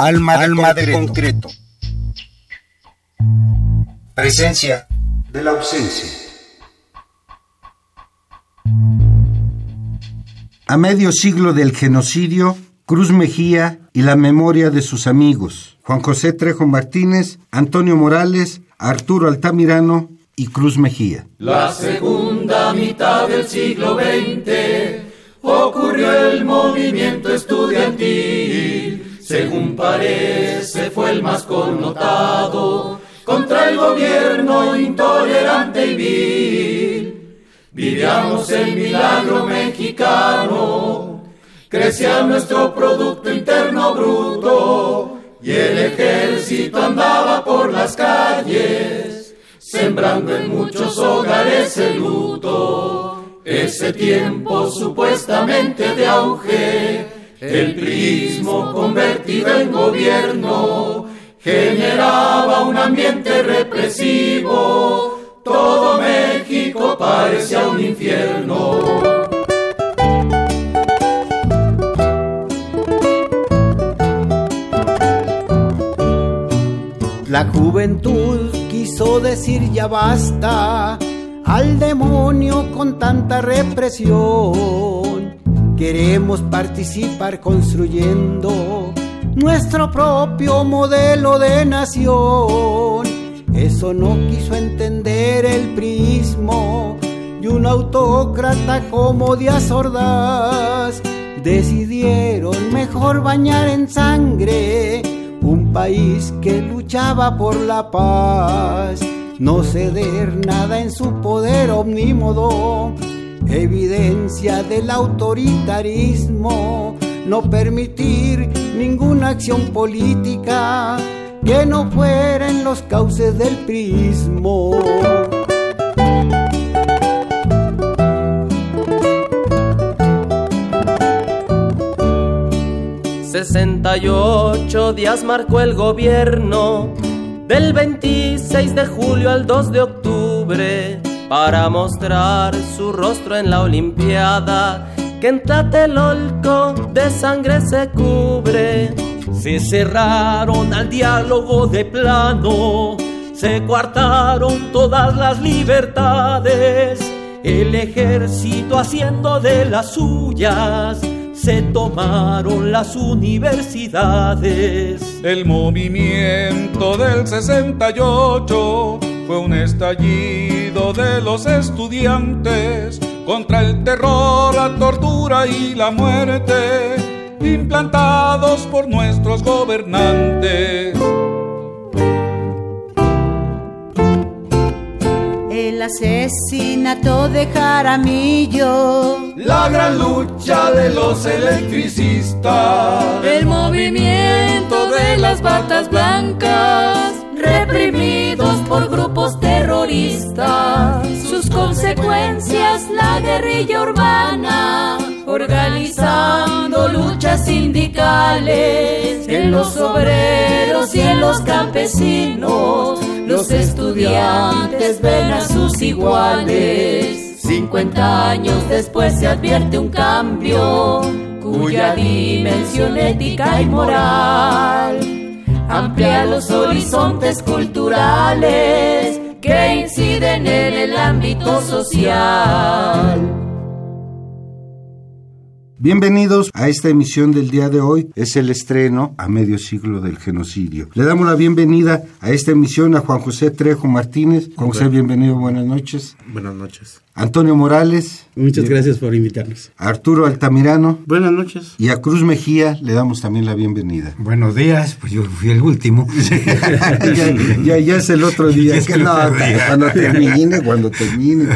Alma, de, Alma concreto. de concreto. Presencia de la ausencia. A medio siglo del genocidio, Cruz Mejía y la memoria de sus amigos, Juan José Trejo Martínez, Antonio Morales, Arturo Altamirano y Cruz Mejía. La segunda mitad del siglo XX ocurrió el movimiento estudiantil. Según parece, fue el más connotado contra el gobierno intolerante y vil. Vivíamos el milagro mexicano, crecía nuestro Producto Interno Bruto y el ejército andaba por las calles, sembrando en muchos hogares el luto ese tiempo supuestamente de auge, el prismo convertido en gobierno, generaba un ambiente represivo, todo México parecía un infierno. La juventud quiso decir ya basta al demonio con tanta represión. Queremos participar construyendo nuestro propio modelo de nación. Eso no quiso entender el prismo y un autócrata como Díaz Ordaz decidieron mejor bañar en sangre un país que luchaba por la paz no ceder nada en su poder omnímodo, evidencia del autoritarismo, no permitir ninguna acción política que no fuera en los cauces del prismo. 68 días marcó el gobierno del 26 de julio al 2 de octubre para mostrar su rostro en la Olimpiada que en Tlatelolco de sangre se cubre. Se cerraron al diálogo de plano, se coartaron todas las libertades, el ejército haciendo de las suyas se tomaron las universidades. El movimiento del 68 fue un estallido de los estudiantes contra el terror, la tortura y la muerte implantados por nuestros gobernantes. el asesinato de Jaramillo, la gran lucha de los electricistas, el movimiento de las batas blancas, reprimidos por grupos terroristas, sus consecuencias la guerrilla urbana, organizando luchas sindicales en los obreros y en los campesinos los estudiantes ven a sus iguales. 50 años después se advierte un cambio cuya dimensión ética y moral amplía los horizontes culturales que inciden en el ámbito social. Bienvenidos a esta emisión del día de hoy. Es el estreno a medio siglo del genocidio. Le damos la bienvenida a esta emisión a Juan José Trejo Martínez. Juan José, bienvenido, buenas noches. Buenas noches. Antonio Morales. Muchas gracias por invitarnos. Arturo Altamirano. Buenas noches. Y a Cruz Mejía le damos también la bienvenida. Buenos días, pues yo fui el último. ya, ya, es el otro día. que no, cuando termine, cuando termine.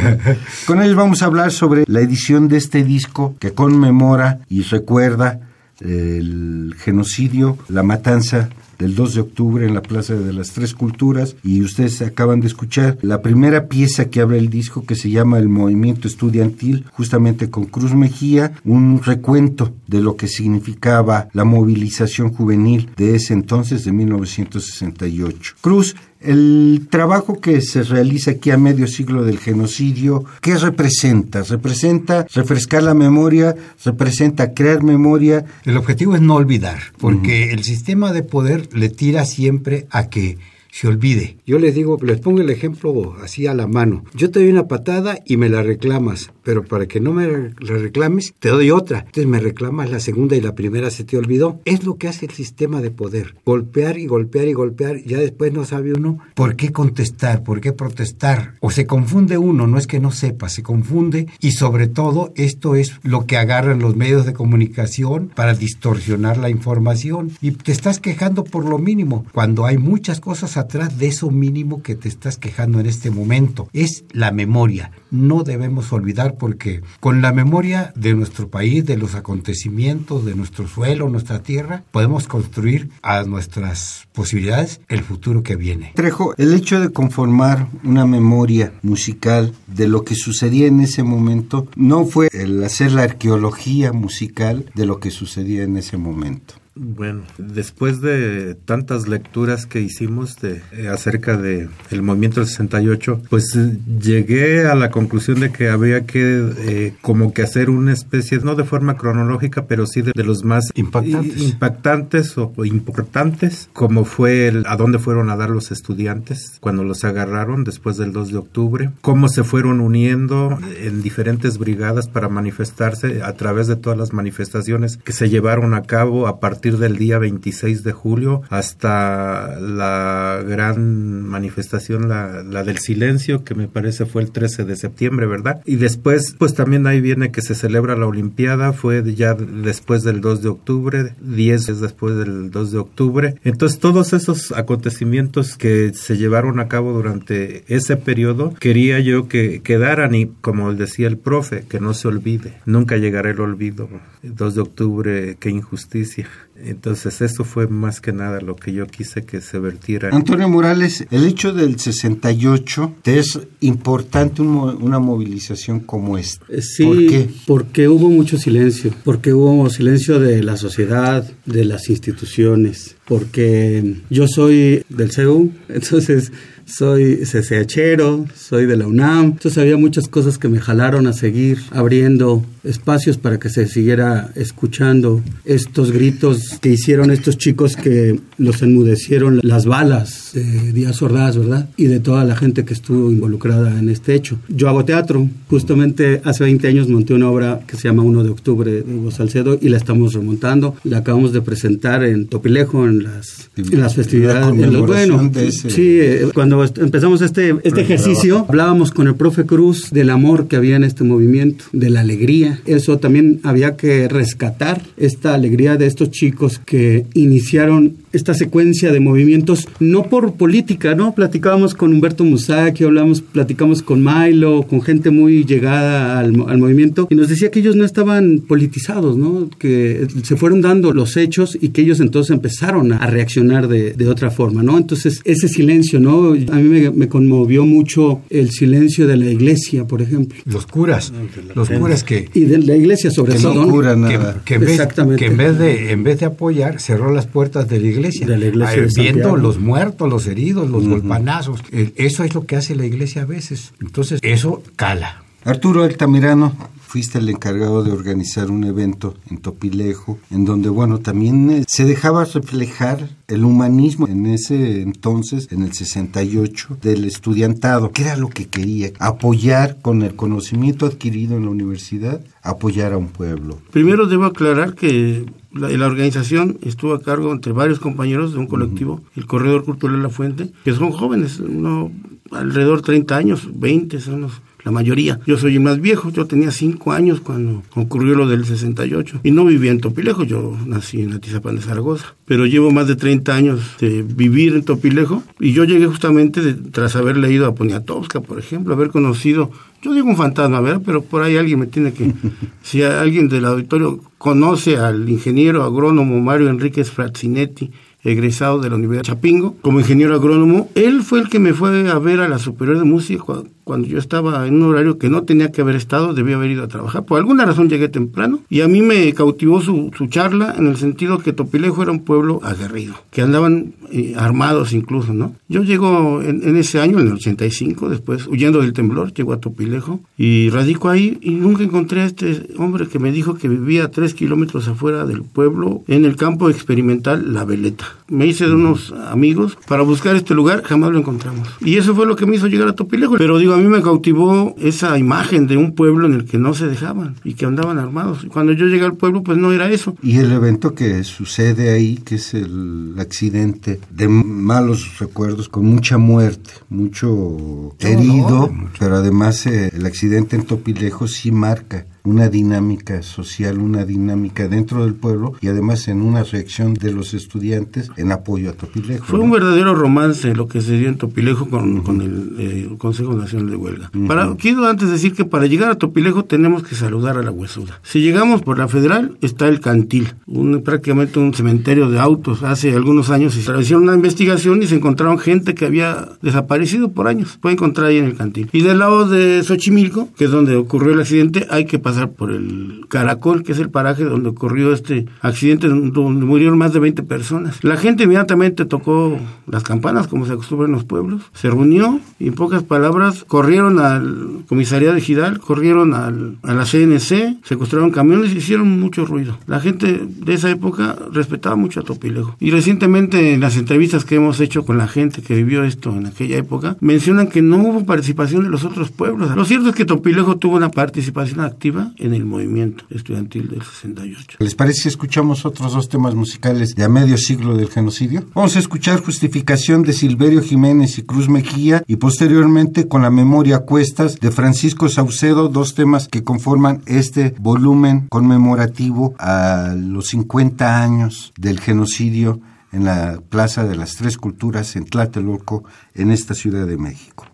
Con ellos vamos a hablar sobre la edición de este disco que conmemora y recuerda el genocidio, la matanza del 2 de octubre en la Plaza de las Tres Culturas y ustedes acaban de escuchar la primera pieza que abre el disco que se llama El Movimiento Estudiantil, justamente con Cruz Mejía, un recuento de lo que significaba la movilización juvenil de ese entonces de 1968. Cruz El trabajo que se realiza aquí a medio siglo del genocidio, ¿qué representa? ¿Representa refrescar la memoria? ¿Representa crear memoria? El objetivo es no olvidar, porque el sistema de poder le tira siempre a que se olvide. Yo les digo, les pongo el ejemplo así a la mano. Yo te doy una patada y me la reclamas, pero para que no me la reclames, te doy otra. Entonces me reclamas la segunda y la primera se te olvidó. Es lo que hace el sistema de poder. Golpear y golpear y golpear. Ya después no sabe uno por qué contestar, por qué protestar. O se confunde uno, no es que no sepa, se confunde. Y sobre todo, esto es lo que agarran los medios de comunicación para distorsionar la información. Y te estás quejando por lo mínimo, cuando hay muchas cosas atrás de eso mínimo que te estás quejando en este momento. Es la memoria. No debemos olvidar porque con la memoria de nuestro país, de los acontecimientos, de nuestro suelo, nuestra tierra, podemos construir a nuestras posibilidades el futuro que viene. Trejo, el hecho de conformar una memoria musical de lo que sucedía en ese momento no fue el hacer la arqueología musical de lo que sucedía en ese momento. Bueno, después de tantas lecturas que hicimos de, eh, acerca de el movimiento del 68, pues eh, llegué a la conclusión de que había que eh, como que hacer una especie, no de forma cronológica, pero sí de, los más impactantes, impactantes o, o, importantes, como fue el a dónde fueron a dar los estudiantes cuando los agarraron después del 2 de octubre, cómo se fueron uniendo en diferentes brigadas para manifestarse a través de todas las manifestaciones que se llevaron a cabo a partir del día 26 de julio hasta la gran manifestación, la, la, del silencio, que me parece fue el 13 de septiembre, ¿verdad? Y después, pues también ahí viene que se celebra la Olimpiada, fue ya después del 2 de octubre, 10 es después del 2 de octubre. Entonces, todos esos acontecimientos que se llevaron a cabo durante ese periodo, quería yo que quedaran y, como decía el profe, que no se olvide, nunca llegará el olvido. 2 de octubre, qué injusticia. Entonces eso fue más que nada lo que yo quise que se vertiera. Antonio Morales, el hecho del 68 te es importante una movilización como esta. Sí, ¿Por qué? porque hubo mucho silencio, porque hubo silencio de la sociedad, de las instituciones, porque yo soy del CEU, entonces soy CCHero, soy de la UNAM, entonces había muchas cosas que me jalaron a seguir abriendo espacios para que se siguiera escuchando estos gritos que hicieron estos chicos que los enmudecieron las balas de Díaz Ordaz, ¿verdad? Y de toda la gente que estuvo involucrada en este hecho. Yo hago teatro, justamente hace 20 años monté una obra que se llama 1 de octubre de Hugo Salcedo y la estamos remontando, la acabamos de presentar en Topilejo en las, en las festividades. En los, bueno, sí, cuando empezamos este, este ejercicio hablábamos con el profe Cruz del amor que había en este movimiento, de la alegría. Eso también había que rescatar, esta alegría de estos chicos que iniciaron esta secuencia de movimientos, no por política, ¿no? Platicábamos con Humberto Musacchio, hablamos, platicamos con Milo, con gente muy llegada al, al, movimiento, y nos decía que ellos no estaban politizados, ¿no? Que se fueron dando los hechos y que ellos entonces empezaron a reaccionar de, de otra forma, ¿no? Entonces, ese silencio, ¿no? A mí me, me, conmovió mucho el silencio de la iglesia, por ejemplo. Los curas, los curas que... Y de la iglesia sobre que todo. No cura nada. Que, que, en vez, Exactamente. que en vez de en vez de apoyar, cerró las puertas de la iglesia iglesia, de la iglesia de viendo los muertos, los heridos, los uh -huh. golpanazos. Eso es lo que hace la iglesia a veces. Entonces, eso cala. Arturo Altamirano, fuiste el encargado de organizar un evento en Topilejo, en donde, bueno, también se dejaba reflejar el humanismo en ese entonces, en el 68, del estudiantado, que era lo que quería, apoyar con el conocimiento adquirido en la universidad, apoyar a un pueblo. Primero debo aclarar que la, la, organización estuvo a cargo entre varios compañeros de un colectivo, uh -huh. el Corredor Cultural La Fuente, que son jóvenes, no, alrededor de 30 años, 20 son los, la mayoría. Yo soy el más viejo, yo tenía 5 años cuando ocurrió lo del 68 y no vivía en Topilejo, yo nací en Atizapán de Zaragoza, pero llevo más de 30 años de vivir en Topilejo y yo llegué justamente de, tras haber leído a Poniatowska, por ejemplo, haber conocido yo digo un fantasma, ¿verdad? Pero por ahí alguien me tiene que... si alguien del auditorio conoce al ingeniero agrónomo Mario Enríquez Frazzinetti, egresado de la Universidad de Chapingo, como ingeniero agrónomo, él fue el que me fue a ver a la Superior de Música cuando yo estaba en un horario que no tenía que haber estado, debía haber ido a trabajar. Por alguna razón llegué temprano y a mí me cautivó su, su charla en el sentido que Topilejo era un pueblo aguerrido, que andaban eh, armados incluso, ¿no? Yo llego en, ese año, en el 85, después, huyendo del temblor, llego a Topilejo y radico ahí y nunca encontré a este hombre que me dijo que vivía tres kilómetros afuera del pueblo, en el campo experimental La Veleta. Me hice de unos amigos para buscar este lugar, jamás lo encontramos. Y eso fue lo que me hizo llegar a Topilejo. Pero digo, a mí me cautivó esa imagen de un pueblo en el que no se dejaban y que andaban armados. Cuando yo llegué al pueblo, pues no era eso. Y el evento que sucede ahí, que es el accidente de malos recuerdos, con mucha muerte, mucho herido, pero además eh, el accidente en Topilejo sí marca una dinámica social, una dinámica dentro del pueblo y además en una reacción de los estudiantes en apoyo a Topilejo. Fue un verdadero romance lo que se dio en Topilejo con, con el, eh, Consejo Nacional de Huelga. para, quiero antes decir que para llegar a Topilejo tenemos que saludar a la huesuda. Si llegamos por la federal está el Cantil, un, prácticamente un cementerio de autos. Hace algunos años se hicieron una investigación y se encontraron gente que había desaparecido por años. Puede encontrar ahí en el Cantil. Y del lado de Xochimilco, que es donde ocurrió el accidente, hay que pasar por el Caracol, que es el paraje donde ocurrió este accidente, donde murieron más de 20 personas. La gente inmediatamente tocó las campanas, como se acostumbra en los pueblos, se reunió y en pocas palabras corrieron al comisariado de Gidal, corrieron al, a la CNC, secuestraron camiones y hicieron mucho ruido. La gente de esa época respetaba mucho a Topilejo. Y recientemente en las entrevistas que hemos hecho con la gente que vivió esto en aquella época, mencionan que no hubo participación de los otros pueblos. Lo cierto es que Topilejo tuvo una participación activa en el movimiento estudiantil del 68. ¿Les parece si escuchamos otros dos temas musicales de a medio siglo del genocidio? Vamos a escuchar Justificación de Silverio Jiménez y Cruz Mejía y posteriormente con la memoria cuestas de Francisco Saucedo, dos temas que conforman este volumen conmemorativo a los 50 años del genocidio en la Plaza de las Tres Culturas en Tlatelolco, en esta Ciudad de México.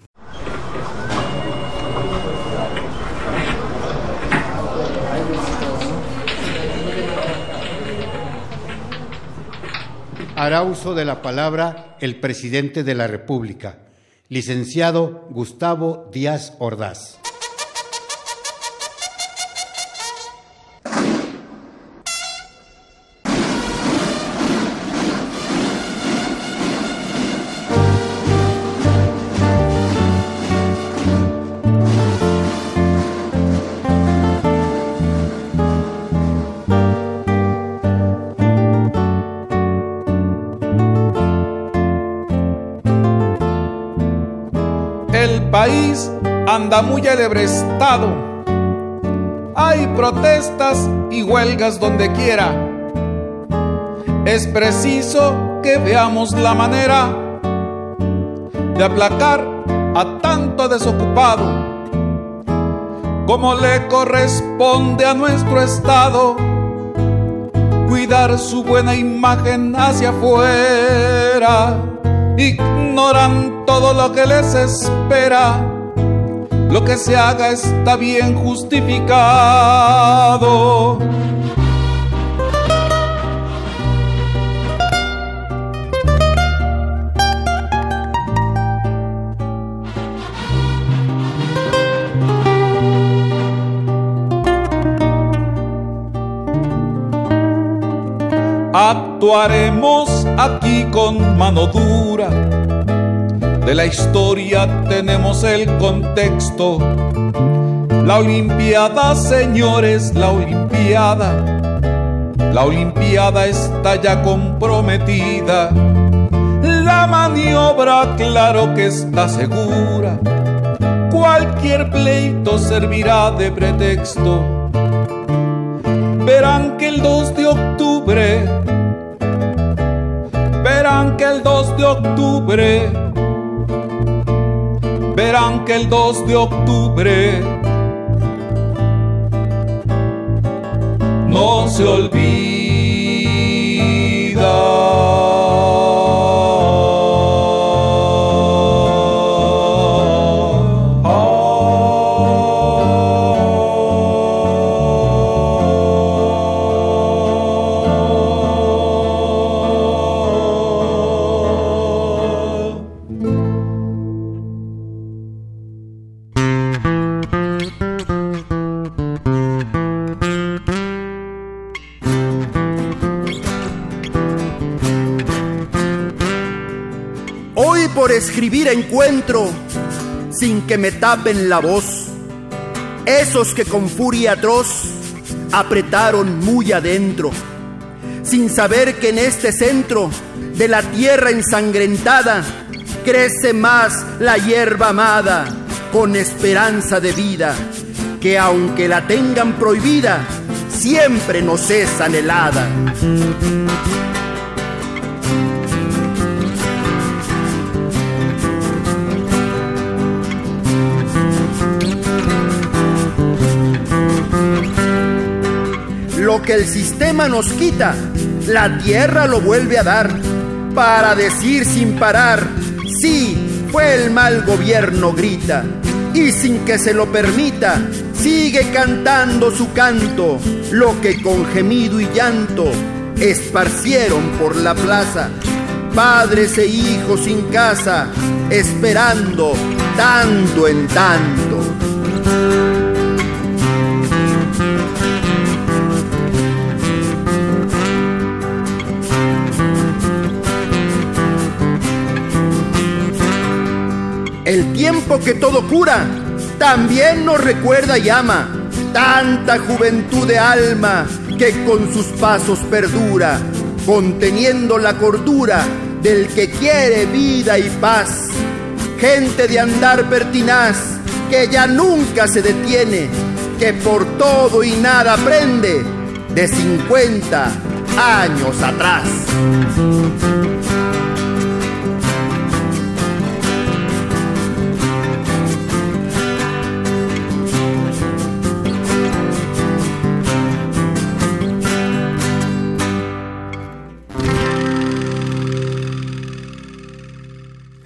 Hará uso de la palabra el presidente de la República, licenciado Gustavo Díaz Ordaz. País anda muy alebrestado. Hay protestas y huelgas donde quiera. Es preciso que veamos la manera de aplacar a tanto desocupado como le corresponde a nuestro Estado cuidar su buena imagen hacia afuera ignoran todo lo que les espera. Lo que se haga está bien justificado. Actuaremos aquí con mano dura. De la historia tenemos el contexto. La Olimpiada, señores, la Olimpiada. La Olimpiada está ya comprometida. La maniobra, claro que está segura. Cualquier pleito servirá de pretexto. Verán que el 2 de octubre verán que el 2 de octubre, verán que el 2 de octubre no se olvida. Encuentro sin que me tapen la voz. Esos que con furia atroz apretaron muy adentro, sin saber que en este centro de la tierra ensangrentada crece más la hierba amada con esperanza de vida, que aunque la tengan prohibida, siempre nos es anhelada. Que el sistema nos quita, la tierra lo vuelve a dar, para decir sin parar, sí, fue el mal gobierno, grita, y sin que se lo permita, sigue cantando su canto, lo que con gemido y llanto esparcieron por la plaza, padres e hijos sin casa, esperando tanto en tanto. Que todo cura también nos recuerda y ama tanta juventud de alma que con sus pasos perdura, conteniendo la cordura del que quiere vida y paz. Gente de andar pertinaz que ya nunca se detiene, que por todo y nada aprende de 50 años atrás.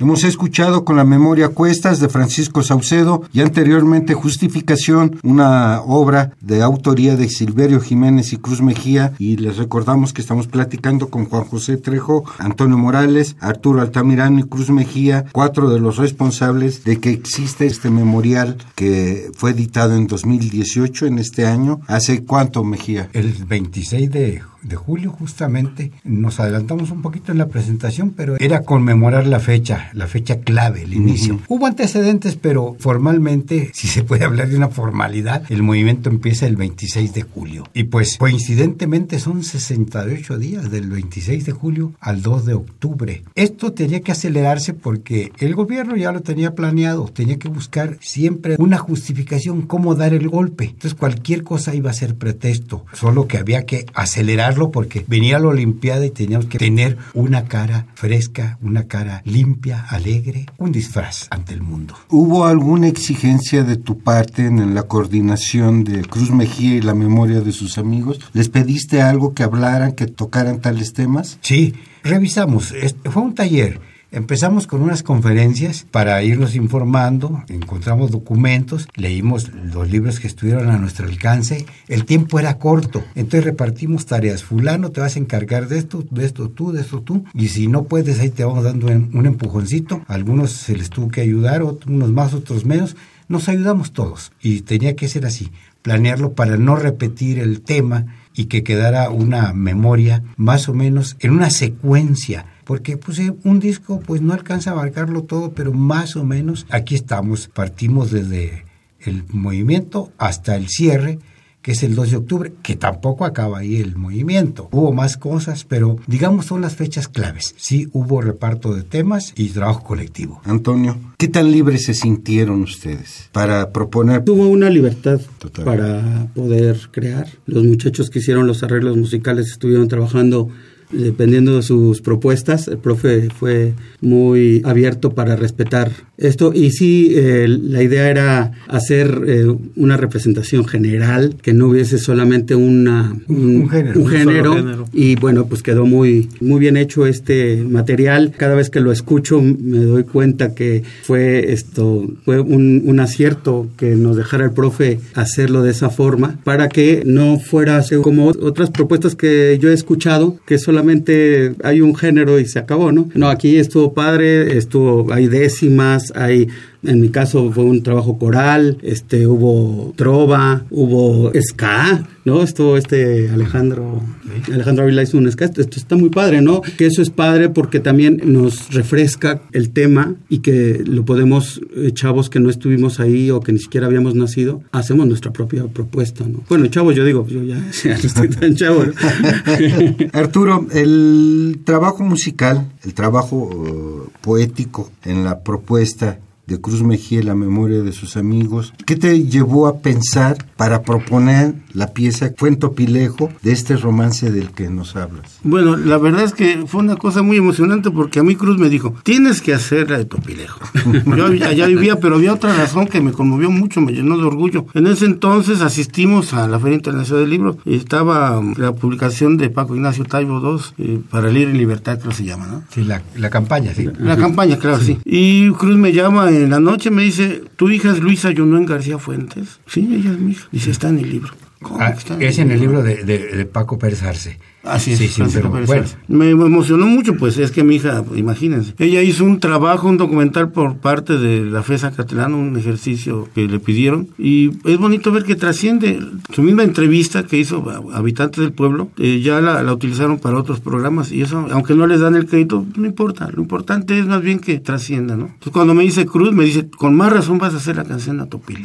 Hemos escuchado con la memoria Cuestas de Francisco Saucedo y anteriormente Justificación, una obra de autoría de Silverio Jiménez y Cruz Mejía. Y les recordamos que estamos platicando con Juan José Trejo, Antonio Morales, Arturo Altamirano y Cruz Mejía, cuatro de los responsables de que existe este memorial que fue editado en 2018, en este año. ¿Hace cuánto, Mejía? El 26 de de julio justamente. Nos adelantamos un poquito en la presentación, pero era conmemorar la fecha, la fecha clave, el inicio. Hubo antecedentes, pero formalmente, si se puede hablar de una formalidad, el movimiento empieza el 26 de julio. Y pues coincidentemente son 68 días del 26 de julio al 2 de octubre. Esto tenía que acelerarse porque el gobierno ya lo tenía planeado, tenía que buscar siempre una justificación cómo dar el golpe. Entonces cualquier cosa iba a ser pretexto, solo que había que acelerar porque venía la Olimpiada y teníamos que tener una cara fresca, una cara limpia, alegre, un disfraz ante el mundo. ¿Hubo alguna exigencia de tu parte en la coordinación de Cruz Mejía y la memoria de sus amigos? ¿Les pediste algo que hablaran, que tocaran tales temas? Sí, revisamos. Fue un taller Empezamos con unas conferencias para irnos informando, encontramos documentos, leímos los libros que estuvieron a nuestro alcance, el tiempo era corto, entonces repartimos tareas, fulano te vas a encargar de esto, de esto tú, de esto tú, y si no puedes ahí te vamos dando un empujoncito, algunos se les tuvo que ayudar, unos más, otros menos, nos ayudamos todos y tenía que ser así, planearlo para no repetir el tema y que quedara una memoria más o menos en una secuencia porque pues eh, un disco pues no alcanza a abarcarlo todo, pero más o menos aquí estamos, partimos desde el movimiento hasta el cierre, que es el 2 de octubre, que tampoco acaba ahí el movimiento. Hubo más cosas, pero digamos son las fechas claves. Sí hubo reparto de temas y trabajo colectivo. Antonio, ¿qué tan libres se sintieron ustedes para proponer? Tuvo una libertad para poder crear. Los muchachos que hicieron los arreglos musicales estuvieron trabajando dependiendo de sus propuestas. El profe fue muy abierto para respetar esto y sí, eh, la idea era hacer eh, una representación general, que no hubiese solamente una, un, género, y bueno, pues quedó muy, muy bien hecho este material. Cada vez que lo escucho me doy cuenta que fue esto, fue un, un acierto que nos dejara el profe hacerlo de esa forma para que no fuera como otras propuestas que yo he escuchado, que solamente hay un género y se acabó, ¿no? No, aquí estuvo padre, estuvo, hay décimas, hay En mi caso fue un trabajo coral, este, hubo trova, hubo ska, ¿no? Esto, este Alejandro, Alejandro Ávila hizo un ska, esto, está muy padre, ¿no? Que eso es padre porque también nos refresca el tema y que lo podemos, eh, chavos que no estuvimos ahí o que ni siquiera habíamos nacido, hacemos nuestra propia propuesta, ¿no? Bueno, chavos, yo digo, yo ya, estoy tan chavo. Arturo, el trabajo musical, el trabajo uh, poético en la propuesta de Cruz Mejía la memoria de sus amigos. ¿Qué te llevó a pensar para proponer la pieza Cuento Pilejo de este romance del que nos hablas? Bueno, la verdad es que fue una cosa muy emocionante porque a mí Cruz me dijo, tienes que hacer la de Topilejo. Yo allá vivía, pero había otra razón que me conmovió mucho, me llenó de orgullo. En ese entonces asistimos a la Feria Internacional del Libro y estaba um, la publicación de Paco Ignacio Taibo II eh, para leer en libertad, creo que se llama, ¿no? Sí, la, la campaña, sí. La, campaña, claro, sí. Y Cruz me llama en la noche, me dice, ¿tu hija es Luisa en García Fuentes? Sí, ella es mi hija. Dice, está en el libro. Ah, es en el libro de, de Paco Pérez Arce. Así es, sí, Me emocionó mucho, pues es que mi hija, imagínense, ella hizo un trabajo, un documental por parte de la FESA Catalana, un ejercicio que le pidieron, y es bonito ver que trasciende. Su misma entrevista que hizo habitantes del pueblo, eh, ya la, utilizaron para otros programas, y eso, aunque no les dan el crédito, no importa, lo importante es más bien que trascienda, ¿no? Entonces cuando me dice Cruz, me dice, con más razón vas a hacer la canción a Topile.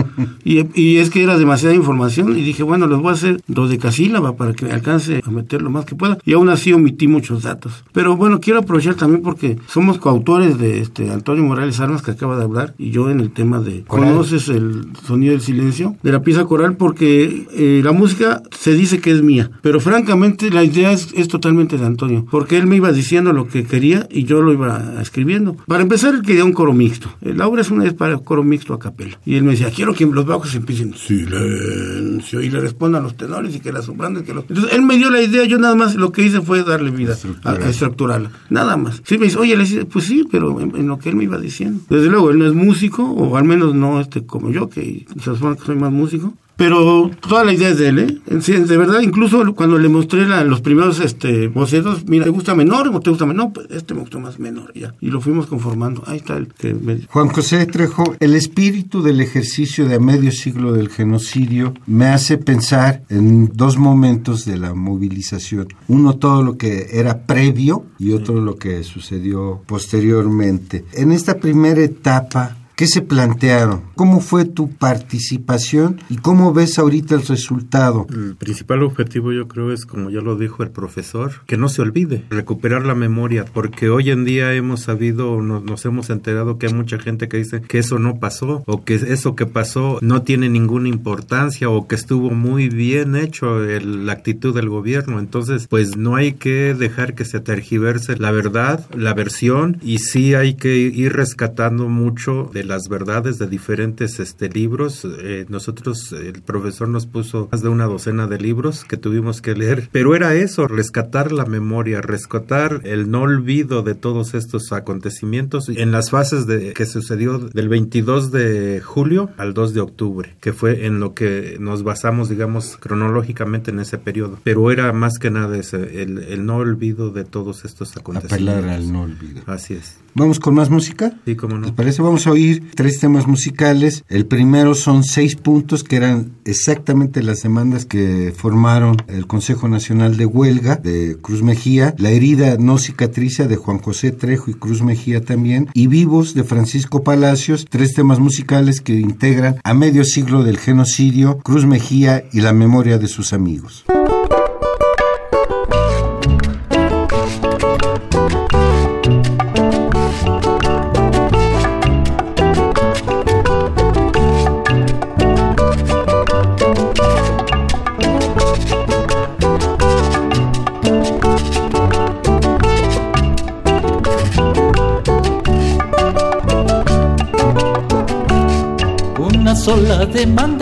y, y es que era demasiada información, y dije, bueno, los voy a hacer dos de casílaba para que alcance a meter lo más que pueda y aún así omití muchos datos. Pero bueno, quiero aprovechar también porque somos coautores de este Antonio Morales Armas que acaba de hablar y yo en el tema de ¿Conoces el sonido del silencio? De la pieza coral porque eh, la música se dice que es mía, pero francamente la idea es, es, totalmente de Antonio, porque él me iba diciendo lo que quería y yo lo iba escribiendo. Para empezar, él quería un coro mixto. La obra es una vez para coro mixto a capela. Y él me decía, quiero que los bajos empiecen silencio y le respondan los tenores y que las sopranos, que los... Entonces él me dio la idea, yo nada más lo que hice fue darle vida, a, estructurarla. Nada más. Sí me dice, oye, le dice, pues sí, pero en, lo que él me iba diciendo. Desde luego, él no es músico, o al menos no este como yo, que se supone que soy más músico. Pero toda la idea es de él, ¿eh? De verdad, incluso cuando le mostré los primeros este, bocetos, mira, ¿te gusta menor o te gusta menor? No, pues este me gustó más menor, ya. Y lo fuimos conformando. Ahí está el que me... Juan José Trejo, el espíritu del ejercicio de medio siglo del genocidio me hace pensar en dos momentos de la movilización. Uno, todo lo que era previo y otro, lo que sucedió posteriormente. En esta primera etapa, ¿Qué se plantearon? ¿Cómo fue tu participación y cómo ves ahorita el resultado? El principal objetivo yo creo es, como ya lo dijo el profesor, que no se olvide, recuperar la memoria, porque hoy en día hemos sabido, nos, nos hemos enterado que hay mucha gente que dice que eso no pasó o que eso que pasó no tiene ninguna importancia o que estuvo muy bien hecho la actitud del gobierno. Entonces, pues no hay que dejar que se tergiverse la verdad, la versión y sí hay que ir rescatando mucho de las verdades de diferentes este, libros. Eh, nosotros, el profesor nos puso más de una docena de libros que tuvimos que leer, pero era eso, rescatar la memoria, rescatar el no olvido de todos estos acontecimientos en las fases de que sucedió del 22 de julio al 2 de octubre, que fue en lo que nos basamos, digamos, cronológicamente en ese periodo. Pero era más que nada ese, el, el no olvido de todos estos acontecimientos. Apelar al no olvido. Así es. ¿Vamos con más música? Sí, cómo no. ¿Te parece? Vamos a oír tres temas musicales. El primero son seis puntos que eran exactamente las demandas que formaron el Consejo Nacional de Huelga de Cruz Mejía, La herida no cicatriza de Juan José Trejo y Cruz Mejía también, y Vivos de Francisco Palacios, tres temas musicales que integran a medio siglo del genocidio, Cruz Mejía y la memoria de sus amigos.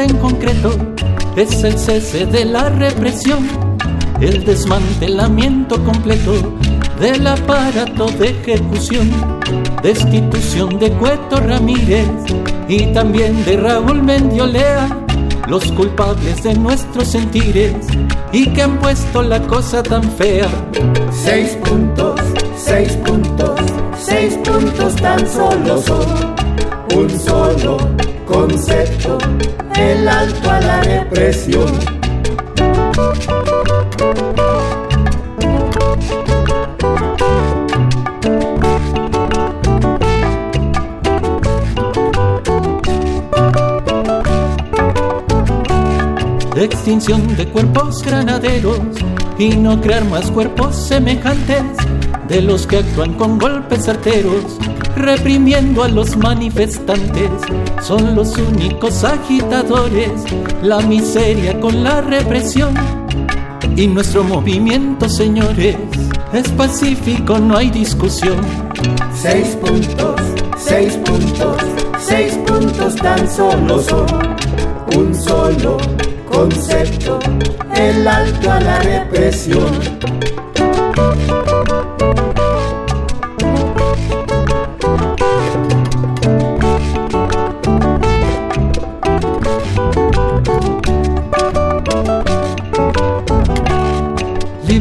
En concreto es el cese de la represión, el desmantelamiento completo del aparato de ejecución, destitución de Cueto Ramírez y también de Raúl Mendiolea, los culpables de nuestros sentires y que han puesto la cosa tan fea. Seis puntos, seis puntos, seis puntos tan solo son un solo concepto, el alto a la represión. Extinción de cuerpos granaderos y no crear más cuerpos semejantes de los que actúan con golpes certeros, reprimiendo a los manifestantes. Son los únicos agitadores, la miseria con la represión. Y nuestro movimiento, señores, es pacífico, no hay discusión. Seis puntos, seis puntos, seis puntos tan solo son un solo concepto, el alto a la represión.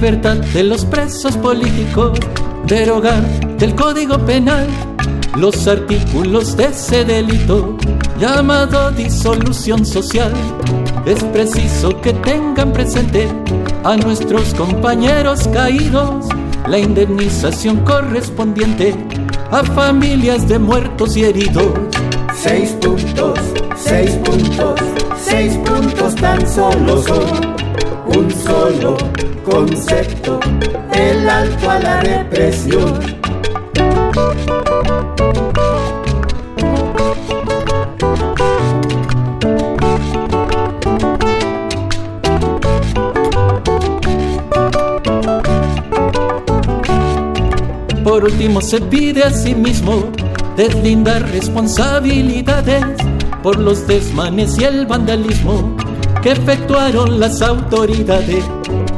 Libertad de los presos políticos, derogar del Código Penal los artículos de ese delito llamado disolución social es preciso que tengan presente a nuestros compañeros caídos la indemnización correspondiente a familias de muertos y heridos. Seis puntos, seis puntos, seis puntos tan solo son un solo concepto, el alto a la represión. Por último se pide a sí mismo deslindar responsabilidades por los desmanes y el vandalismo que efectuaron las autoridades.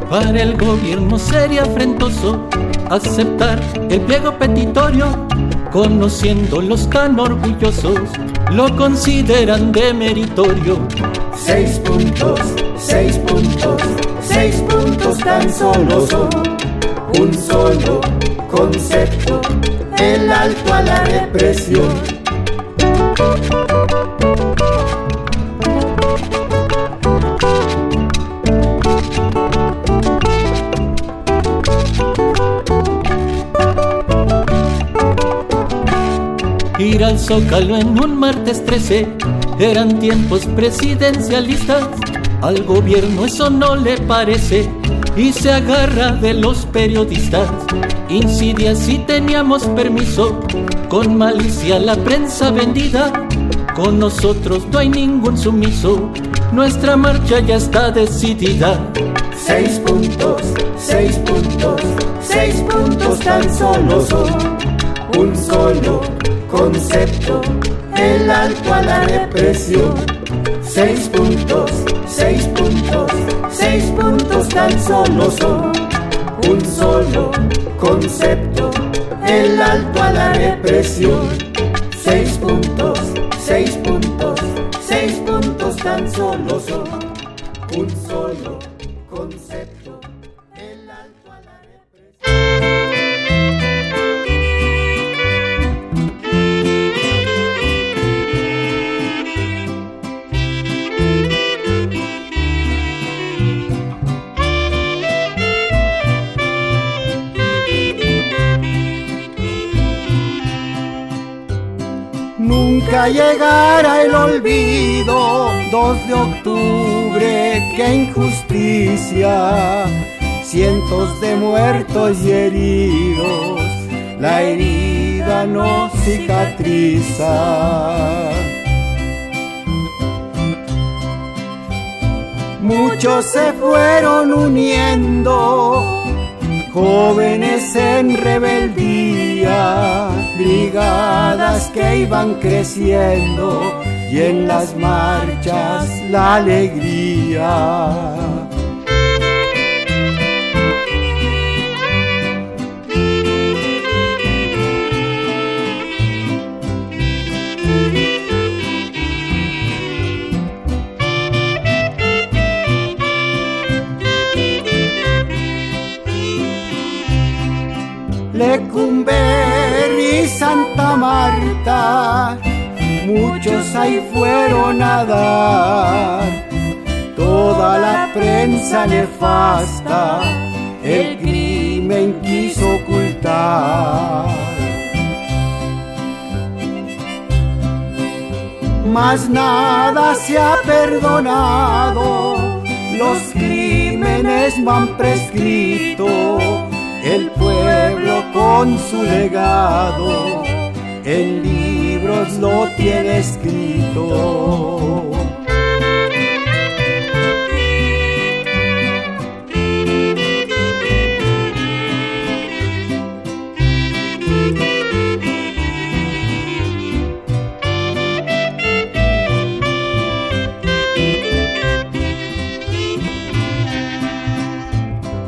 Para el gobierno sería afrentoso aceptar el pliego petitorio, conociéndolos tan orgullosos, lo consideran de meritorio. Seis puntos, seis puntos, seis puntos tan solo son un solo concepto, el alto a la represión. Al Zócalo en un martes 13 eran tiempos presidencialistas. Al gobierno eso no le parece y se agarra de los periodistas. Insidia si teníamos permiso, con malicia la prensa vendida. Con nosotros no hay ningún sumiso, nuestra marcha ya está decidida. Seis puntos, seis puntos, seis puntos tan solo son un solo concepto, el alto a la represión. Seis puntos, seis puntos, seis puntos tan solo son un solo concepto, el alto a la represión. Seis puntos, seis puntos, seis puntos tan solo son un solo Nunca llegará el olvido, 2 de octubre, qué injusticia, cientos de muertos y heridos, la herida no cicatriza. Muchos se fueron uniendo, jóvenes en rebeldía, brigadas que iban creciendo y en las marchas la alegría. Lecumberri, Santa Marta, muchos ahí fueron a dar. Toda la prensa nefasta el crimen quiso ocultar. Mas nada se ha perdonado, los crímenes van prescrito, el pueblo con su legado en libros lo tiene escrito.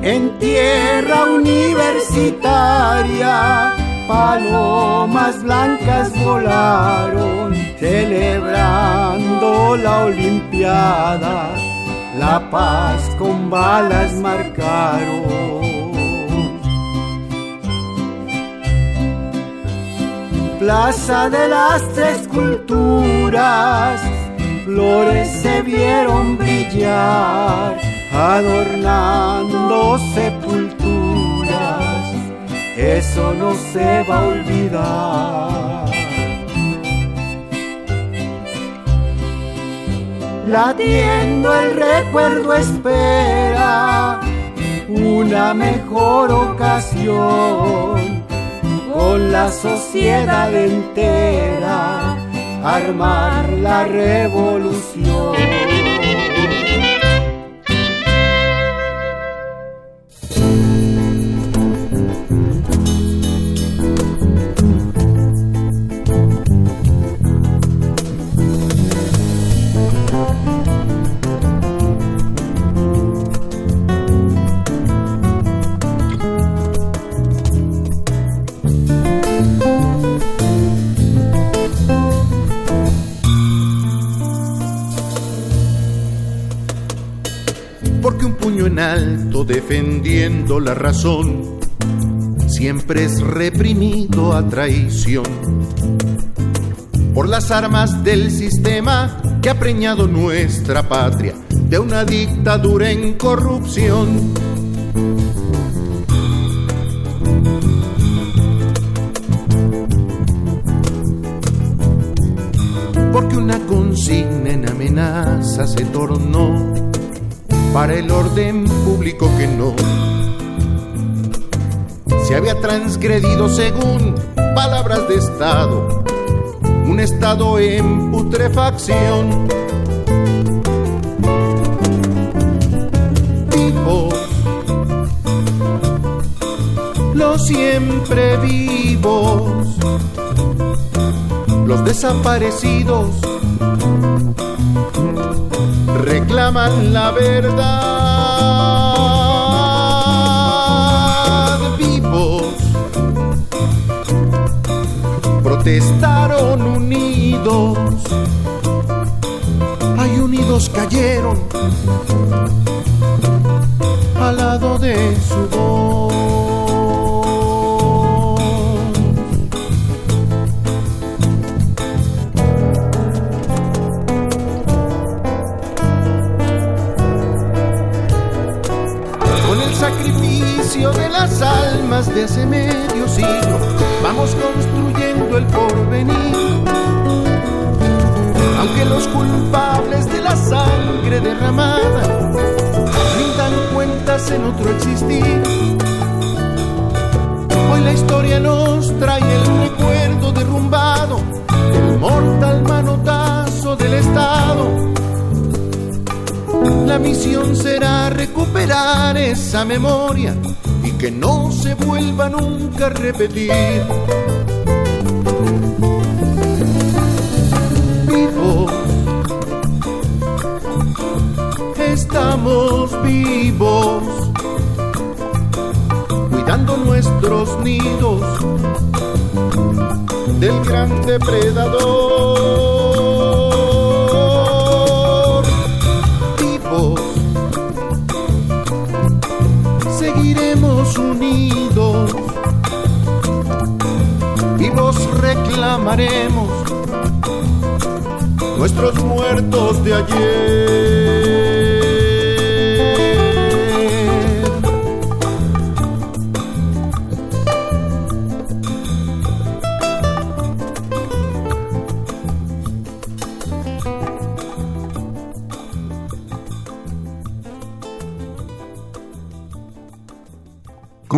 En tierra universitaria palomas blancas volaron celebrando la Olimpiada, la paz con balas marcaron. Plaza de las Tres Culturas, flores se vieron brillar, adornando sepulturas eso no se va a olvidar. Latiendo el recuerdo espera una mejor ocasión con la sociedad entera armar la revolución. Defendiendo la razón, siempre es reprimido a traición por las armas del sistema que ha preñado nuestra patria de una dictadura en corrupción. Porque una consigna en amenaza se tornó para el orden público que no se había transgredido según palabras de Estado, un Estado en putrefacción. Vivos, los siempre vivos, los desaparecidos reclaman la verdad. Vivos protestaron unidos, ay unidos cayeron al lado de su voz. Las almas de hace medio siglo, vamos construyendo el porvenir. Aunque los culpables de la sangre derramada rindan cuentas en otro existir, hoy la historia nos trae el recuerdo derrumbado del mortal manotazo del Estado. La misión será recuperar esa memoria que no se vuelva nunca a repetir. Vivos, estamos vivos, cuidando nuestros nidos del gran depredador. Unidos, vivos reclamaremos nuestros muertos de ayer.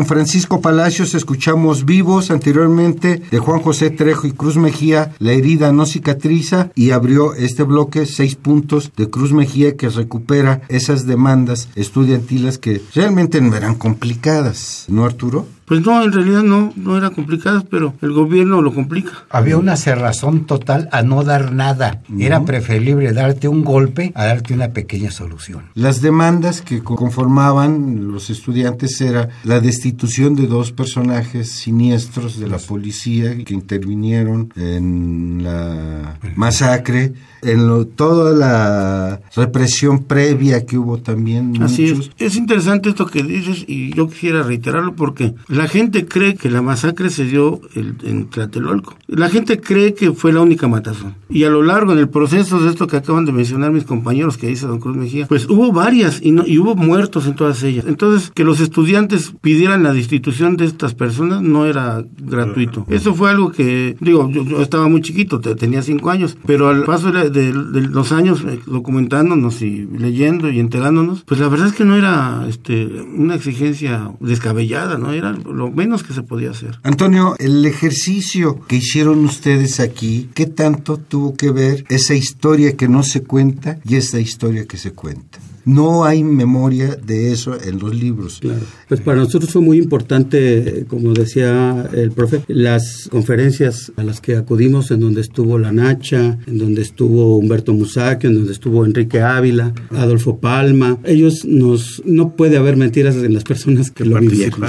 Francisco Palacios escuchamos Vivos anteriormente de Juan José Trejo y Cruz Mejía, La herida no cicatriza y abrió este bloque seis puntos de Cruz Mejía que recupera esas demandas estudiantiles que realmente no eran complicadas, ¿no Arturo? Pues no, en realidad no, no era complicado, pero el gobierno lo complica. Había una cerrazón total a no dar nada. Era preferible darte un golpe a darte una pequeña solución. Las demandas que conformaban los estudiantes era la destitución de dos personajes siniestros de la policía que intervinieron en la masacre en lo, toda la represión previa que hubo también. Así es. Es interesante esto que dices y yo quisiera reiterarlo porque la gente cree que la masacre se dio en Tlatelolco. La gente cree que fue la única matazón. Y a lo largo, en el proceso de esto que acaban de mencionar mis compañeros que dice don Cruz Mejía, pues hubo varias y, no, y hubo muertos en todas ellas. Entonces, que los estudiantes pidieran la destitución de estas personas no era gratuito. Eso fue algo que, digo, yo, estaba muy chiquito, tenía cinco años, pero al paso de, de, los años eh, documentándonos y leyendo y enterándonos, pues la verdad es que no era este, una exigencia descabellada, ¿no? Era lo menos que se podía hacer. Antonio, el ejercicio que hicieron ustedes aquí, ¿qué tanto tuvo que ver esa historia que no se cuenta y esa historia que se cuenta? No hay memoria de eso en los libros. Claro. Pues para nosotros fue muy importante, como decía el profe, las conferencias a las que acudimos, en donde estuvo La Nacha, en donde estuvo Humberto Musacchio, en donde estuvo Enrique Ávila, Adolfo Palma. Ellos nos, no puede haber mentiras en las personas que lo vivieron.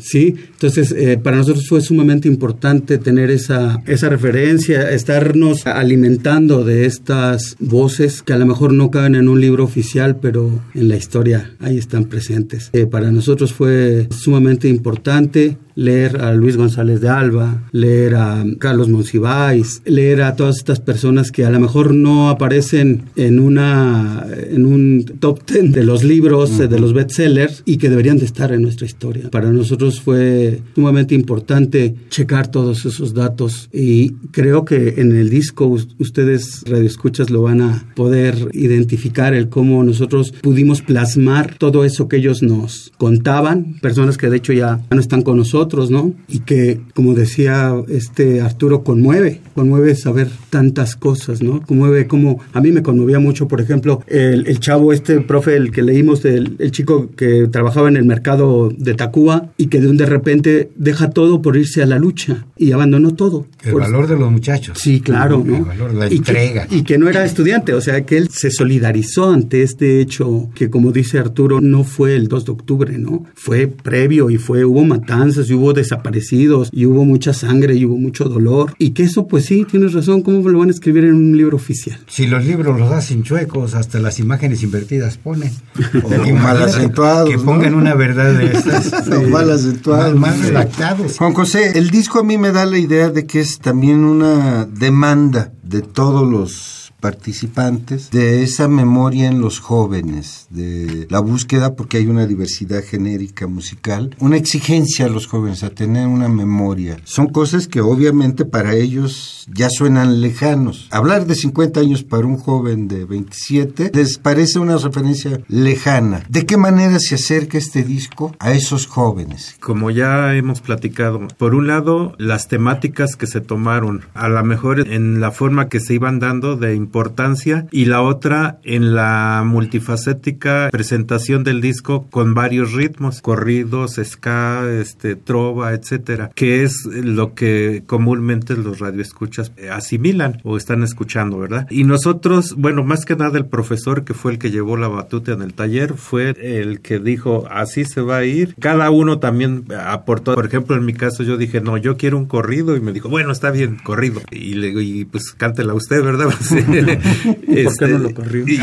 sí. entonces eh, para nosotros fue sumamente importante tener esa, esa referencia, estarnos alimentando de estas voces que a lo mejor no caben en un libro oficial, pero en la historia ahí están presentes. Eh, para nosotros fue sumamente importante leer a Luis González de Alba, leer a Carlos Monsiváis, leer a todas estas personas que a lo mejor no aparecen en una en un top ten de los libros, de los bestsellers y que deberían de estar en nuestra historia. Para nosotros fue sumamente importante checar todos esos datos y creo que en el disco ustedes radioescuchas lo van a poder identificar el cómo nosotros pudimos plasmar todo eso que ellos nos contaban, personas que de hecho ya no están con nosotros ¿no? Y que, como decía este Arturo, conmueve, conmueve saber tantas cosas, ¿no? Conmueve como, a mí me conmovía mucho, por ejemplo, el, el chavo este, profe, el que leímos, del, el chico que trabajaba en el mercado de Tacuba y que de un de repente deja todo por irse a la lucha y abandonó todo. El valor de los muchachos. Sí, claro, ¿no? El valor, la entrega. Y que, no era estudiante, o sea, que él se solidarizó ante este hecho que, como dice Arturo, no fue el 2 de octubre, ¿no? Fue previo y fue, hubo matanzas y hubo desaparecidos y hubo mucha sangre y hubo mucho dolor. Y que eso, pues sí, tienes razón, ¿cómo lo van a escribir en un libro oficial? Si los libros los hacen chuecos, hasta las imágenes invertidas ponen. O mal acentuados. Que pongan una verdad de estas. mal acentuados. Mal, redactados. Juan José, el disco a mí me da la idea de que es también una demanda de todos los participantes de esa memoria en los jóvenes, de la búsqueda, porque hay una diversidad genérica musical, una exigencia a los jóvenes a tener una memoria. Son cosas que obviamente para ellos ya suenan lejanos. Hablar de 50 años para un joven de 27 les parece una referencia lejana. ¿De qué manera se acerca este disco a esos jóvenes? Como ya hemos platicado, por un lado, las temáticas que se tomaron, a lo mejor en la forma que se iban dando de importancia y la otra en la multifacética presentación del disco con varios ritmos, corridos, ska, este, trova, etcétera, que es lo que comúnmente los radioescuchas asimilan o están escuchando, ¿verdad? Y nosotros, bueno, más que nada el profesor que fue el que llevó la batuta en el taller fue el que dijo, así se va a ir. Cada uno también aportó, por ejemplo, en mi caso yo dije, no, yo quiero un corrido y me dijo, bueno, está bien, corrido. Y le digo, y pues cántela usted, ¿verdad? ¿Por qué no lo corrió? Y,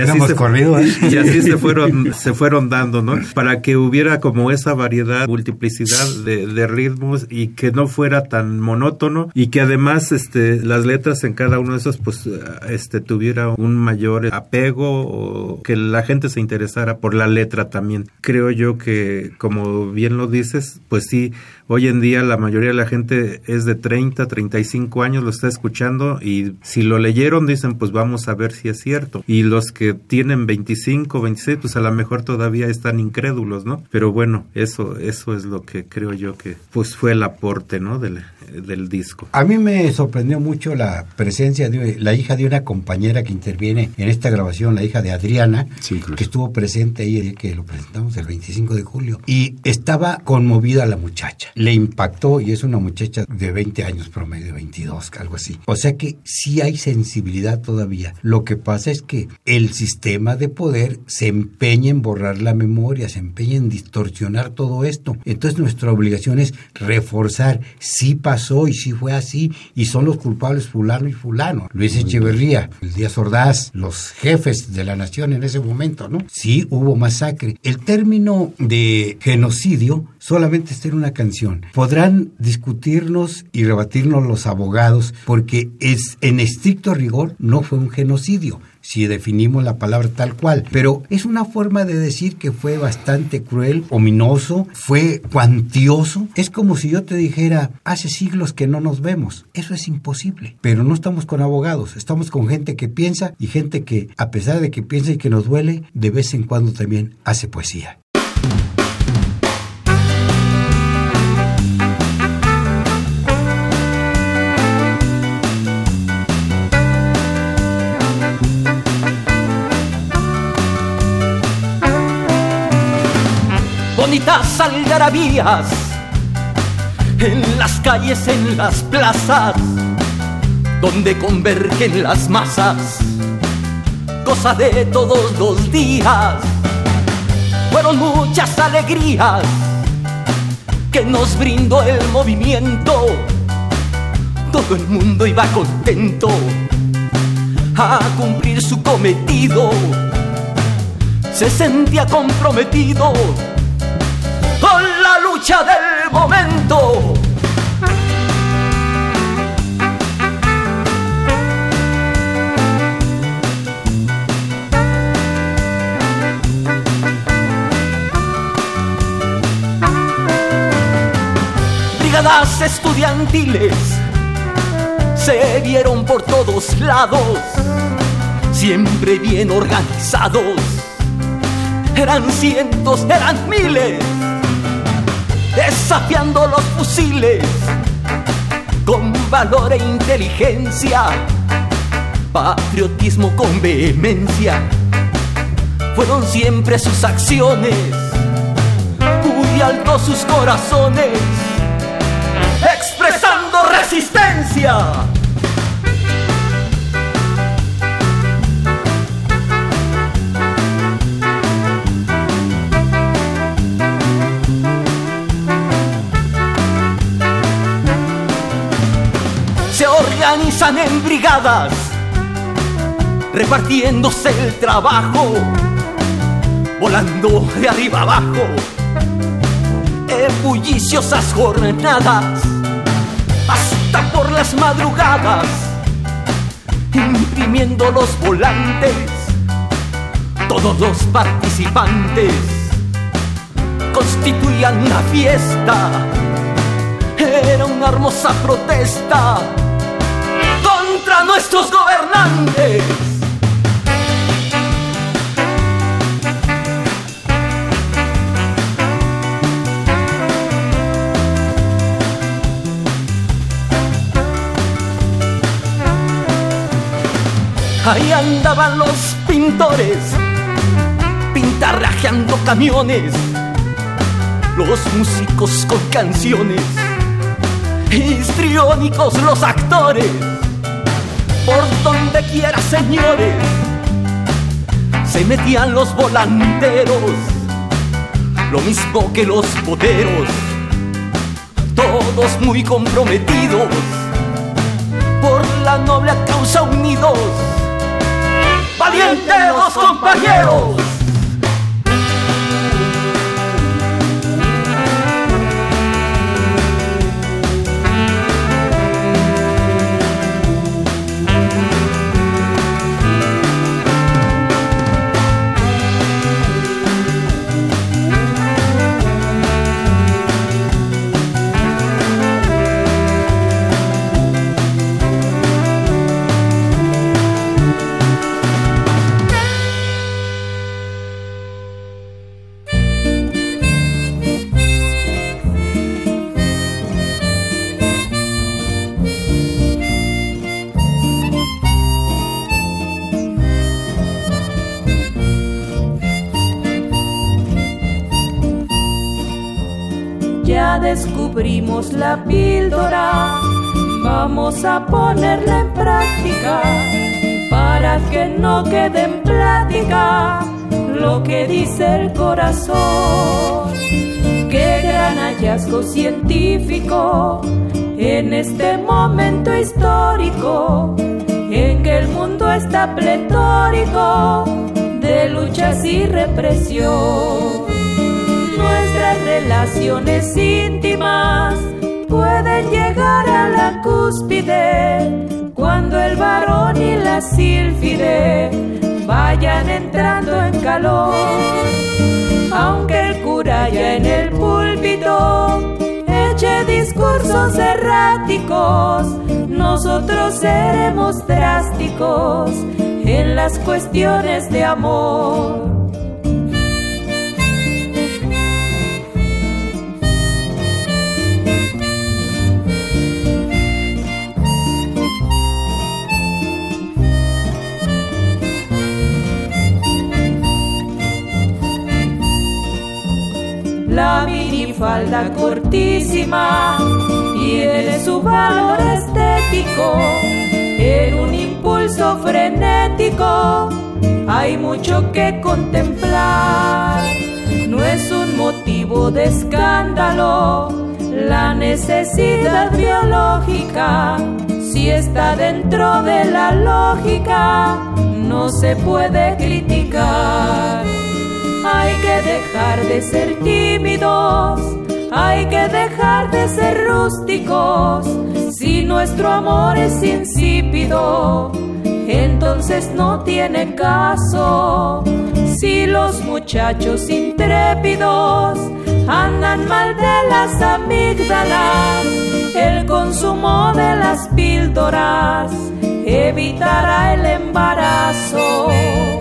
así, se, corrido, ¿eh? y así se fueron, se fueron dando, ¿no? Para que hubiera como esa variedad, multiplicidad de, de ritmos y que no fuera tan monótono y que además este, las letras en cada uno de esos pues este, tuviera un mayor apego o que la gente se interesara por la letra también. Creo yo que, como bien lo dices, pues sí, hoy en día la mayoría de la gente es de 30, 35 años, lo está escuchando y si lo leyeron dicen pues vamos a ver si es cierto. Y los que tienen 25, 26, pues a lo mejor todavía están incrédulos, ¿no? Pero bueno, eso, eso es lo que creo yo que pues fue el aporte, ¿no? Del, del disco. A mí me sorprendió mucho la presencia de la hija de una compañera que interviene en esta grabación, la hija de Adriana, que estuvo presente ahí, que lo presentamos el 25 de julio, y estaba conmovida la muchacha. Le impactó y es una muchacha de 20 años promedio, 22, algo así. O sea que sí hay sensibilidad todavía. Lo que pasa es que el sistema de poder se empeña en borrar la memoria, se empeña en distorsionar todo esto. Entonces nuestra obligación es reforzar, sí pasó y sí fue así, y son los culpables fulano y fulano. Luis Echeverría, el Díaz Ordaz, los jefes de la nación en ese momento, ¿no? Sí hubo masacre. El término de genocidio solamente está en una canción. Podrán discutirnos y rebatirnos los abogados porque es en estricto rigor no fue un genocidio si definimos la palabra tal cual, pero es una forma de decir que fue bastante cruel, ominoso, fue cuantioso. Es como si yo te dijera, hace siglos que no nos vemos. Eso es imposible, pero no estamos con abogados, estamos con gente que piensa y gente que, a pesar de que piensa y que nos duele, de vez en cuando también hace poesía. Algarabías en las calles, en las plazas, donde convergen las masas, cosa de todos los días. Fueron muchas alegrías que nos brindó el movimiento. Todo el mundo iba contento a cumplir su cometido. Se sentía comprometido del momento. Brigadas estudiantiles se vieron por todos lados, siempre bien organizados. Eran cientos, eran miles desafiando los fusiles con valor e inteligencia, patriotismo con vehemencia. Fueron siempre sus acciones, muy altos sus corazones, expresando resistencia. Organizan en brigadas, repartiéndose el trabajo, volando de arriba abajo, en bulliciosas jornadas, hasta por las madrugadas, imprimiendo los volantes, todos los participantes constituían una fiesta, era una hermosa protesta nuestros gobernantes. Ahí andaban los pintores, pintarrajeando camiones, los músicos con canciones, histriónicos los actores quiera, señores, se metían los volanteros, lo mismo que los boteros, todos muy comprometidos por la noble causa unidos. Valientes los compañeros. Descubrimos la píldora, vamos a ponerla en práctica para que no quede en plática lo que dice el corazón. Qué gran hallazgo científico en este momento histórico en que el mundo está pletórico de luchas y represión relaciones íntimas pueden llegar a la cúspide cuando el varón y la sílfide vayan entrando en calor. Aunque el cura ya en el púlpito eche discursos erráticos, nosotros seremos drásticos en las cuestiones de amor. La minifalda cortísima tiene su valor estético. En un impulso frenético hay mucho que contemplar. No es un motivo de escándalo la necesidad biológica. Si está dentro de la lógica, no se puede criticar. Hay que dejar de ser tímidos, hay que dejar de ser rústicos. Si nuestro amor es insípido, entonces no tiene caso. Si los muchachos intrépidos andan mal de las amígdalas, el consumo de las píldoras evitará el embarazo.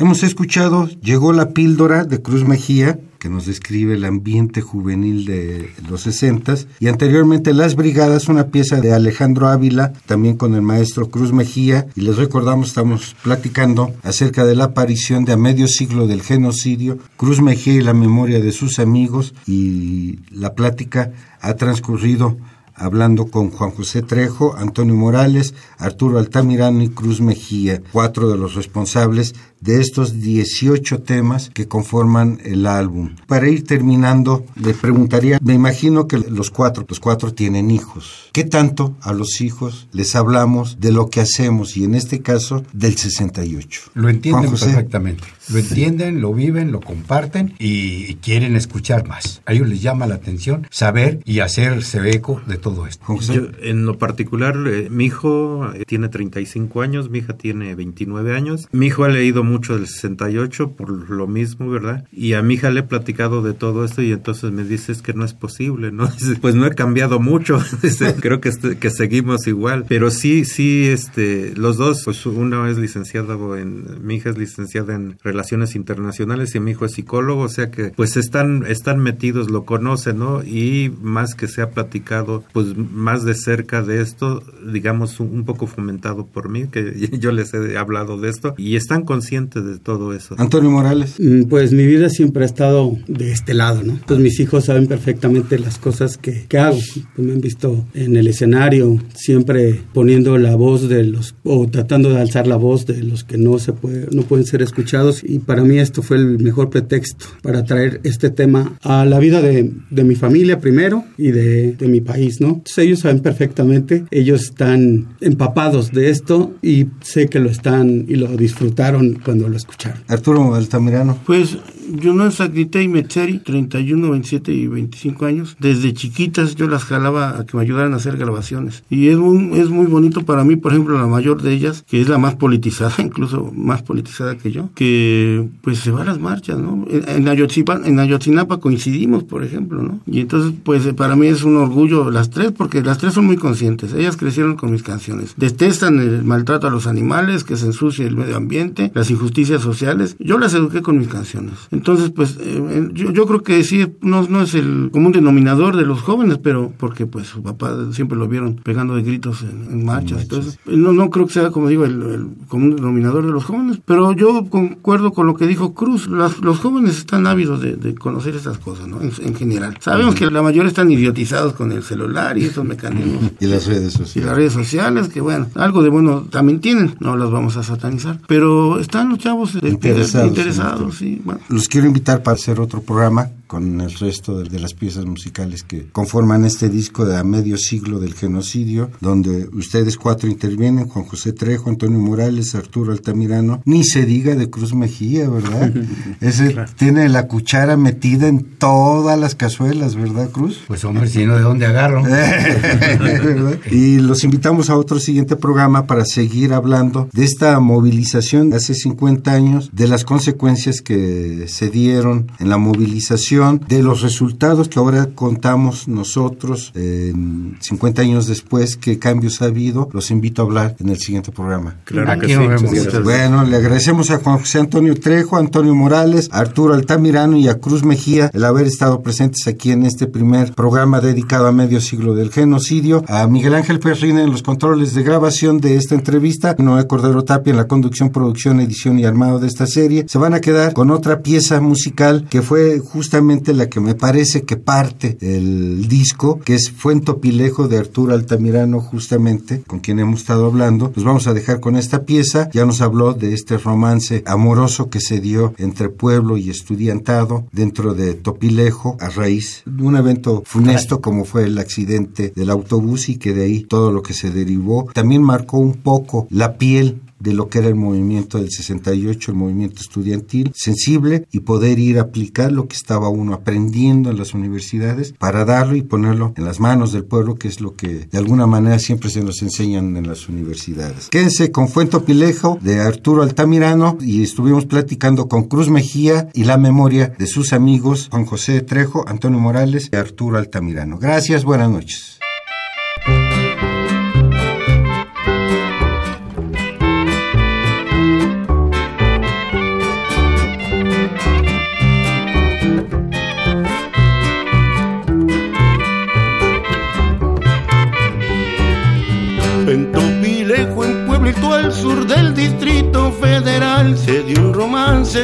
Hemos escuchado Llegó la píldora de Cruz Mejía, que nos describe el ambiente juvenil de los sesentas, y anteriormente Las Brigadas, una pieza de Alejandro Ávila, también con el maestro Cruz Mejía, y les recordamos, estamos platicando acerca de la aparición de a medio siglo del genocidio, Cruz Mejía y la memoria de sus amigos, y la plática ha transcurrido hablando con Juan José Trejo, Antonio Morales, Arturo Altamirano y Cruz Mejía, cuatro de los responsables de estos 18 temas que conforman el álbum. Para ir terminando, le preguntaría, me imagino que los cuatro, los cuatro tienen hijos. ¿Qué tanto a los hijos les hablamos de lo que hacemos y en este caso del 68? Lo entienden perfectamente. Lo entienden, lo viven, lo comparten y, quieren escuchar más. A ellos les llama la atención saber y hacerse eco de todo esto. Yo, en lo particular, eh, mi hijo eh, tiene 35 años, mi hija tiene 29 años. Mi hijo ha leído mucho del 68 por lo mismo, ¿verdad? Y a mi hija le he platicado de todo esto y entonces me dice es que no es posible, ¿no? pues no he cambiado mucho, creo que, este, que seguimos igual, pero sí, sí, este, los dos, pues uno es licenciado en, mi hija es licenciada en Relaciones Internacionales y mi hijo es psicólogo, o sea que pues están, están metidos, lo conocen, ¿no? Y más que se ha platicado, pues más de cerca de esto, digamos, un, un poco fomentado por mí, que yo les he hablado de esto, y están conscientes consciente de todo eso. Antonio Morales. Mm, pues mi vida siempre ha estado de este lado, ¿no? Pues mis hijos saben perfectamente las cosas que, que hago. Pues me han visto en el escenario, siempre poniendo la voz de los, o tratando de alzar la voz de los que no se puede, no pueden ser escuchados. Y para mí esto fue el mejor pretexto para traer este tema a la vida de, de mi familia primero y de, de mi país, ¿no? Entonces ellos saben perfectamente, ellos están empapados de esto y sé que lo están y lo disfrutaron cuando lo escucharon. Arturo Altamirano. Pues yo no Sacrité y Metzeri, 31, 27 y 25 años. Desde chiquitas yo las jalaba a que me ayudaran a hacer grabaciones. Y es muy, es muy bonito para mí, por ejemplo, la mayor de ellas, que es la más politizada, incluso más politizada que yo, que pues se va a las marchas, ¿no? En Ayotzinapa, en Ayotzinapa coincidimos, por ejemplo, ¿no? Y entonces, pues para mí es un orgullo las tres, porque las tres son muy conscientes. Ellas crecieron con mis canciones. Detestan el maltrato a los animales, que se ensucie el medio ambiente, las injusticias sociales. Yo las eduqué con mis canciones. Entonces, pues eh, yo, yo, creo que sí, no, no es el común denominador de los jóvenes, pero porque pues su papá siempre lo vieron pegando de gritos en, marchas. Entonces, no, no creo que sea, como digo, el, común denominador de los jóvenes, pero yo concuerdo con lo que dijo Cruz. los jóvenes están ávidos de, conocer estas cosas, ¿no? En, general. Sabemos que la mayoría están idiotizados con el celular y esos mecanismos. y las redes sociales. Y las redes sociales, que bueno, algo de bueno también tienen, no las vamos a satanizar, pero están los chavos interesados, interesados sí. Bueno. Los quiero invitar para hacer otro programa con el resto de, las piezas musicales que conforman este disco de a medio siglo del genocidio, donde ustedes cuatro intervienen, Juan José Trejo, Antonio Morales, Arturo Altamirano, ni se diga de Cruz Mejía, ¿verdad? Ese tiene la cuchara metida en todas las cazuelas, ¿verdad, Cruz? Pues hombre, si no, ¿de dónde agarro? y los invitamos a otro siguiente programa para seguir hablando de esta movilización de hace 50 años, de las consecuencias que se dieron en la movilización de los resultados que ahora contamos nosotros 50 años después, qué cambios ha habido, los invito a hablar en el siguiente programa. Claro que sí. Bueno, le agradecemos a Juan José Antonio Trejo, Antonio Morales, Arturo Altamirano y a Cruz Mejía el haber estado presentes aquí en este primer programa dedicado a medio siglo del genocidio, a Miguel Ángel Perrin en los controles de grabación de esta entrevista, Noé Cordero Tapia en la conducción, producción, edición y armado de esta serie. Se van a quedar con otra pieza musical que fue justamente la que me parece que parte del disco, que es Fuentopilejo de Arturo Altamirano, justamente, con quien hemos estado hablando. Nos vamos a dejar con esta pieza. Ya nos habló de este romance amoroso que se dio entre pueblo y estudiantado dentro de Topilejo, a raíz de un evento funesto como fue el accidente del autobús y que de ahí todo lo que se derivó. También marcó un poco la piel de lo que era el movimiento del 68, el movimiento estudiantil, sensible y poder ir a aplicar lo que estaba uno aprendiendo en las universidades para darlo y ponerlo en las manos del pueblo, que es lo que de alguna manera siempre se nos enseñan en las universidades. Quédense con Fuento Pilejo de Arturo Altamirano y estuvimos platicando con Cruz Mejía y la memoria de sus amigos Juan José Trejo, Antonio Morales y Arturo Altamirano. Gracias, buenas noches.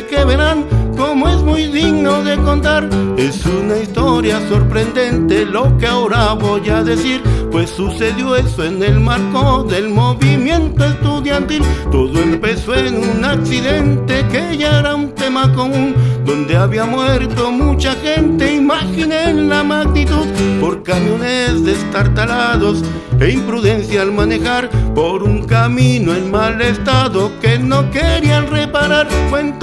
Que de contar. Es una historia sorprendente lo que ahora voy a decir, pues sucedió eso en el marco del movimiento estudiantil. Todo empezó en un accidente que ya era un tema común, donde había muerto mucha gente. Imaginen la magnitud por camiones destartalados e imprudencia al manejar por un camino en mal estado que no querían reparar. Fue en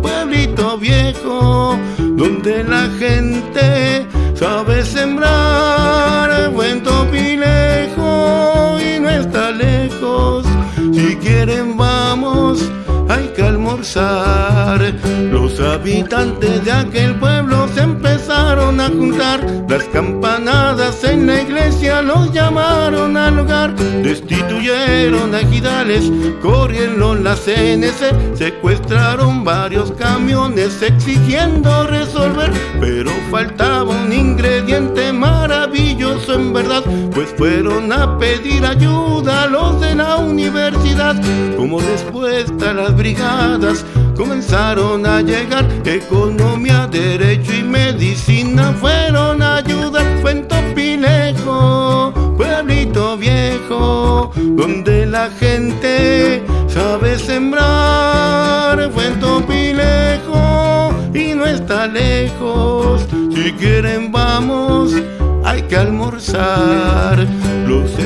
pueblito viejo, donde la gente sabe sembrar. Fue en Topilejo y no está lejos. Si quieren vamos, hay que almorzar. Los habitantes de aquel pueblo se empezaron a juntar. Las campanadas en la iglesia los llamaron al hogar. Destituyeron a Gidales, corrieron la CNC, secuestraron varios camiones exigiendo resolver. Pero faltaba un ingrediente maravilloso en verdad, fueron a pedir ayuda a los de la universidad. Como respuesta a las brigadas comenzaron a llegar economía, derecho y medicina fueron a ayudar. Fue en Topilejo, pueblito viejo, donde la gente sabe sembrar. Fue en Topilejo y no está lejos. Si quieren vamos que almorzar. Los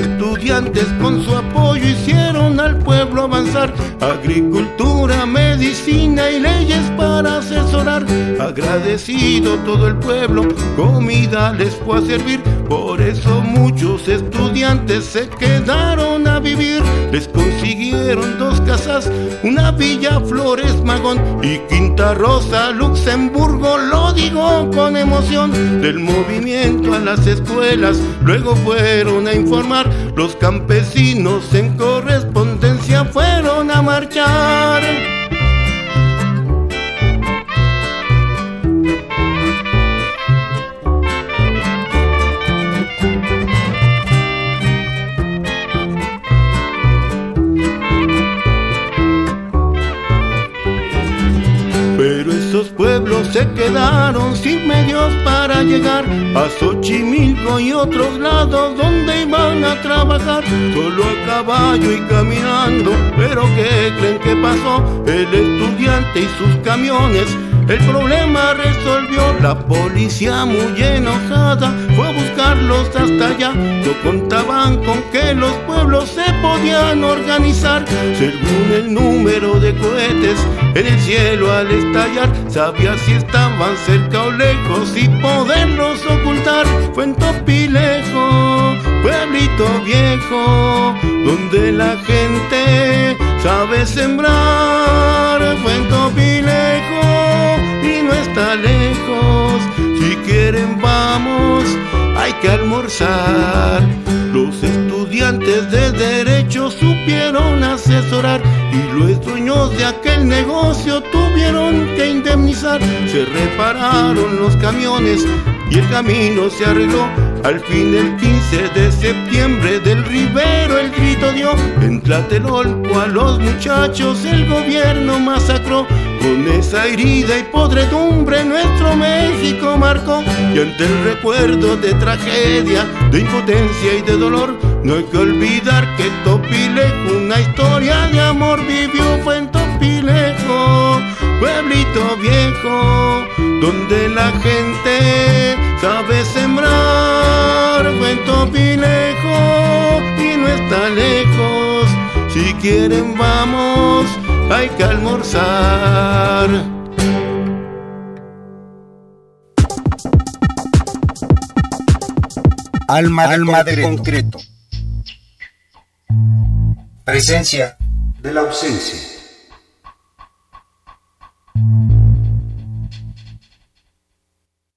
con su apoyo hicieron al pueblo avanzar. Agricultura, medicina y leyes para asesorar. Agradecido todo el pueblo, comida les fue a servir. Por eso muchos estudiantes se quedaron a vivir. Les consiguieron dos casas, una villa Flores Magón y Quinta Rosa, Luxemburgo. Lo digo con emoción del movimiento a las escuelas. Luego fueron a informar, los campesinos en correspondencia fueron a marchar. Quedaron sin medios para llegar a Xochimilco y otros lados donde iban a trabajar, solo a caballo y caminando. Pero ¿qué creen que pasó? El estudiante y sus camiones el problema resolvió la policía muy enojada, fue a buscarlos hasta allá. No contaban con que los pueblos se podían organizar. Según el número de cohetes en el cielo al estallar, sabía si estaban cerca o lejos y poderlos ocultar. Fue en Topilejo, pueblito viejo, donde la gente sabe sembrar. Fue en Topilejo está lejos. Si quieren vamos, hay que almorzar. Los estudiantes de derecho supieron asesorar y los dueños de aquel negocio tuvieron que indemnizar. Se repararon los camiones y el camino se arregló. Al fin el 15 de septiembre del Rivero el grito dio En Tlatelolco a los muchachos el gobierno masacró Con esa herida y podredumbre nuestro México marcó Y ante el recuerdo de tragedia, de impotencia y de dolor No hay que olvidar que Topilejo una historia de amor vivió Fue en Topilejo, pueblito viejo Donde la gente sabe sembrar fue en Topilejo y no está lejos. Si quieren vamos, hay que almorzar. Alma, de, Alma concreto. de concreto. Presencia de la ausencia.